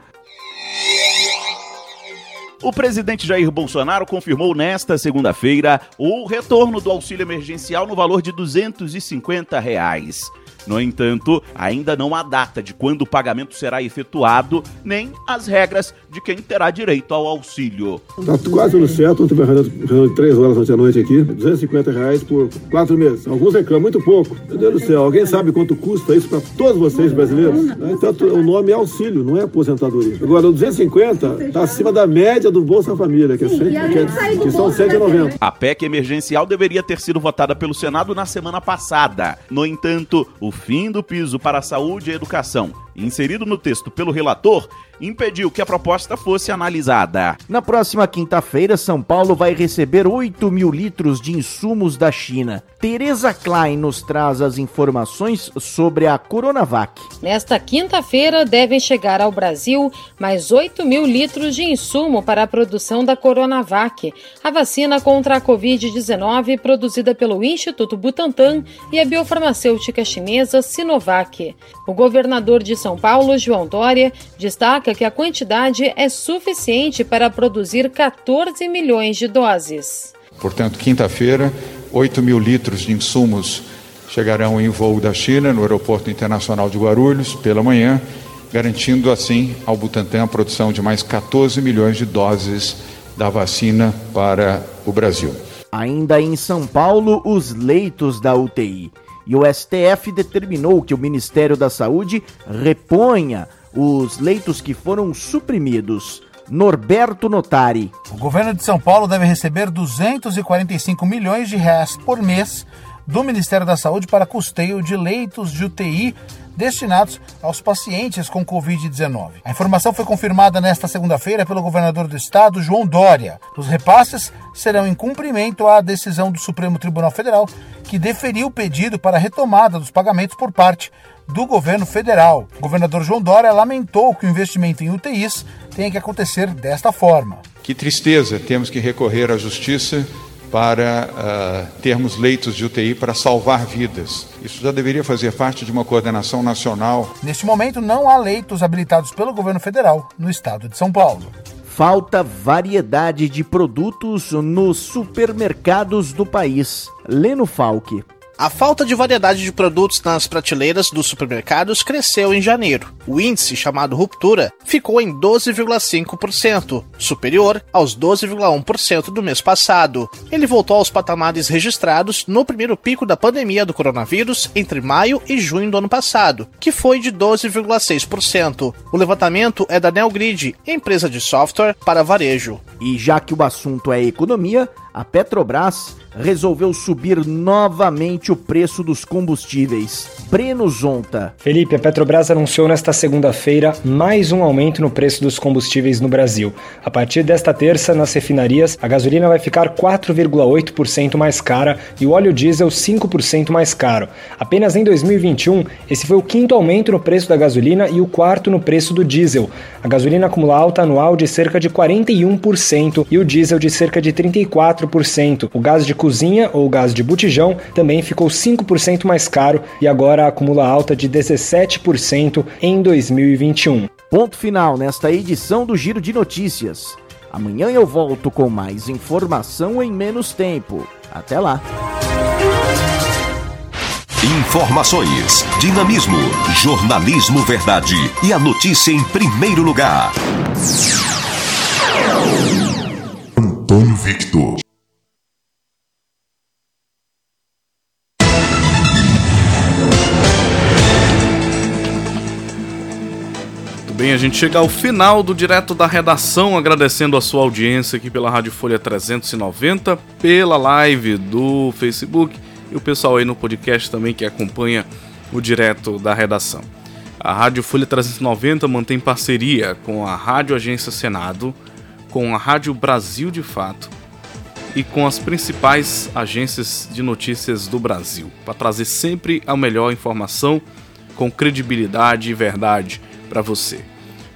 O presidente Jair Bolsonaro confirmou nesta segunda-feira o retorno do auxílio emergencial no valor de 250 reais. No entanto, ainda não há data de quando o pagamento será efetuado, nem as regras de quem terá direito ao auxílio. Está quase no certo, ontem reunião três horas ontem à noite aqui, 250 reais por quatro meses. Alguns reclamam muito pouco. Meu Deus do céu, alguém sabe quanto custa isso para todos vocês brasileiros? Então, o nome é auxílio, não é aposentadoria. Agora, o 250 está acima da média do Bolsa Família, que, é 100, que, é, que são 190. A PEC emergencial deveria ter sido votada pelo Senado na semana passada. No entanto, o fim do piso para a saúde e educação, inserido no texto pelo relator, impediu que a proposta fosse analisada. Na próxima quinta-feira, São Paulo vai receber 8 mil litros de insumos da China. Tereza Klein nos traz as informações sobre a Coronavac. Nesta quinta-feira, devem chegar ao Brasil mais 8 mil litros de insumo para a produção da Coronavac, a vacina contra a Covid-19 produzida pelo Instituto Butantan e a biofarmacêutica chinesa Sinovac. O governador de São Paulo, João Dória, destaca que a quantidade é suficiente para produzir 14 milhões de doses. Portanto, quinta-feira, 8 mil litros de insumos chegarão em voo da China, no Aeroporto Internacional de Guarulhos, pela manhã, garantindo assim ao Butantan a produção de mais 14 milhões de doses da vacina para o Brasil. Ainda em São Paulo, os leitos da UTI. E o STF determinou que o Ministério da Saúde reponha os leitos que foram suprimidos. Norberto Notari. O governo de São Paulo deve receber 245 milhões de reais por mês do Ministério da Saúde para custeio de leitos de UTI destinados aos pacientes com Covid-19. A informação foi confirmada nesta segunda-feira pelo governador do estado, João Dória. Os repasses serão em cumprimento à decisão do Supremo Tribunal Federal, que deferiu o pedido para a retomada dos pagamentos por parte do governo federal. O governador João Dória lamentou que o investimento em UTIs tenha que acontecer desta forma. Que tristeza, temos que recorrer à justiça para uh, termos leitos de UTI para salvar vidas. Isso já deveria fazer parte de uma coordenação nacional. Neste momento, não há leitos habilitados pelo governo federal no estado de São Paulo. Falta variedade de produtos nos supermercados do país. Leno Falque. A falta de variedade de produtos nas prateleiras dos supermercados cresceu em janeiro. O índice, chamado ruptura, ficou em 12,5%, superior aos 12,1% do mês passado. Ele voltou aos patamares registrados no primeiro pico da pandemia do coronavírus entre maio e junho do ano passado, que foi de 12,6%. O levantamento é da Neogrid, empresa de software para varejo. E já que o assunto é economia, a Petrobras resolveu subir novamente o preço dos combustíveis. Breno Zonta. Felipe, a Petrobras anunciou nesta segunda-feira mais um aumento no preço dos combustíveis no Brasil. A partir desta terça, nas refinarias, a gasolina vai ficar 4,8% mais cara e o óleo diesel 5% mais caro. Apenas em 2021, esse foi o quinto aumento no preço da gasolina e o quarto no preço do diesel. A gasolina acumula alta anual de cerca de 41% e o diesel de cerca de 34%. O gás de cozinha ou gás de botijão também ficou 5% mais caro e agora acumula alta de 17% em 2021. Ponto final nesta edição do Giro de Notícias. Amanhã eu volto com mais informação em menos tempo. Até lá. Informações, dinamismo, jornalismo verdade e a notícia em primeiro lugar. Antônio Victor. Bem, a gente chega ao final do Direto da Redação, agradecendo a sua audiência aqui pela Rádio Folha 390, pela live do Facebook e o pessoal aí no podcast também que acompanha o Direto da Redação. A Rádio Folha 390 mantém parceria com a Rádio Agência Senado, com a Rádio Brasil de Fato e com as principais agências de notícias do Brasil, para trazer sempre a melhor informação com credibilidade e verdade para você.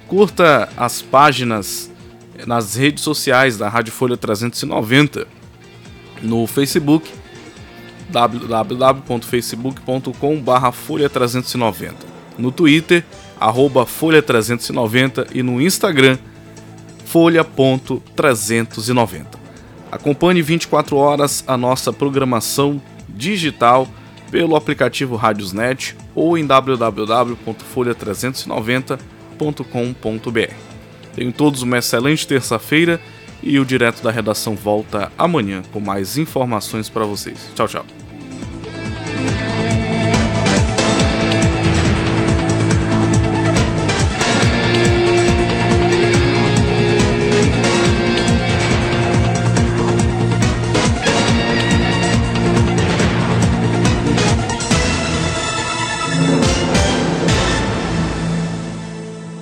Curta as páginas nas redes sociais da Rádio Folha 390 no Facebook www.facebook.com.br Folha 390 no Twitter arroba Folha 390 e no Instagram folha.390 Acompanhe 24 horas a nossa programação digital pelo aplicativo Radiosnet ou em tenho Tenham todos uma excelente terça-feira e o Direto da Redação volta amanhã com mais informações para vocês. Tchau, tchau.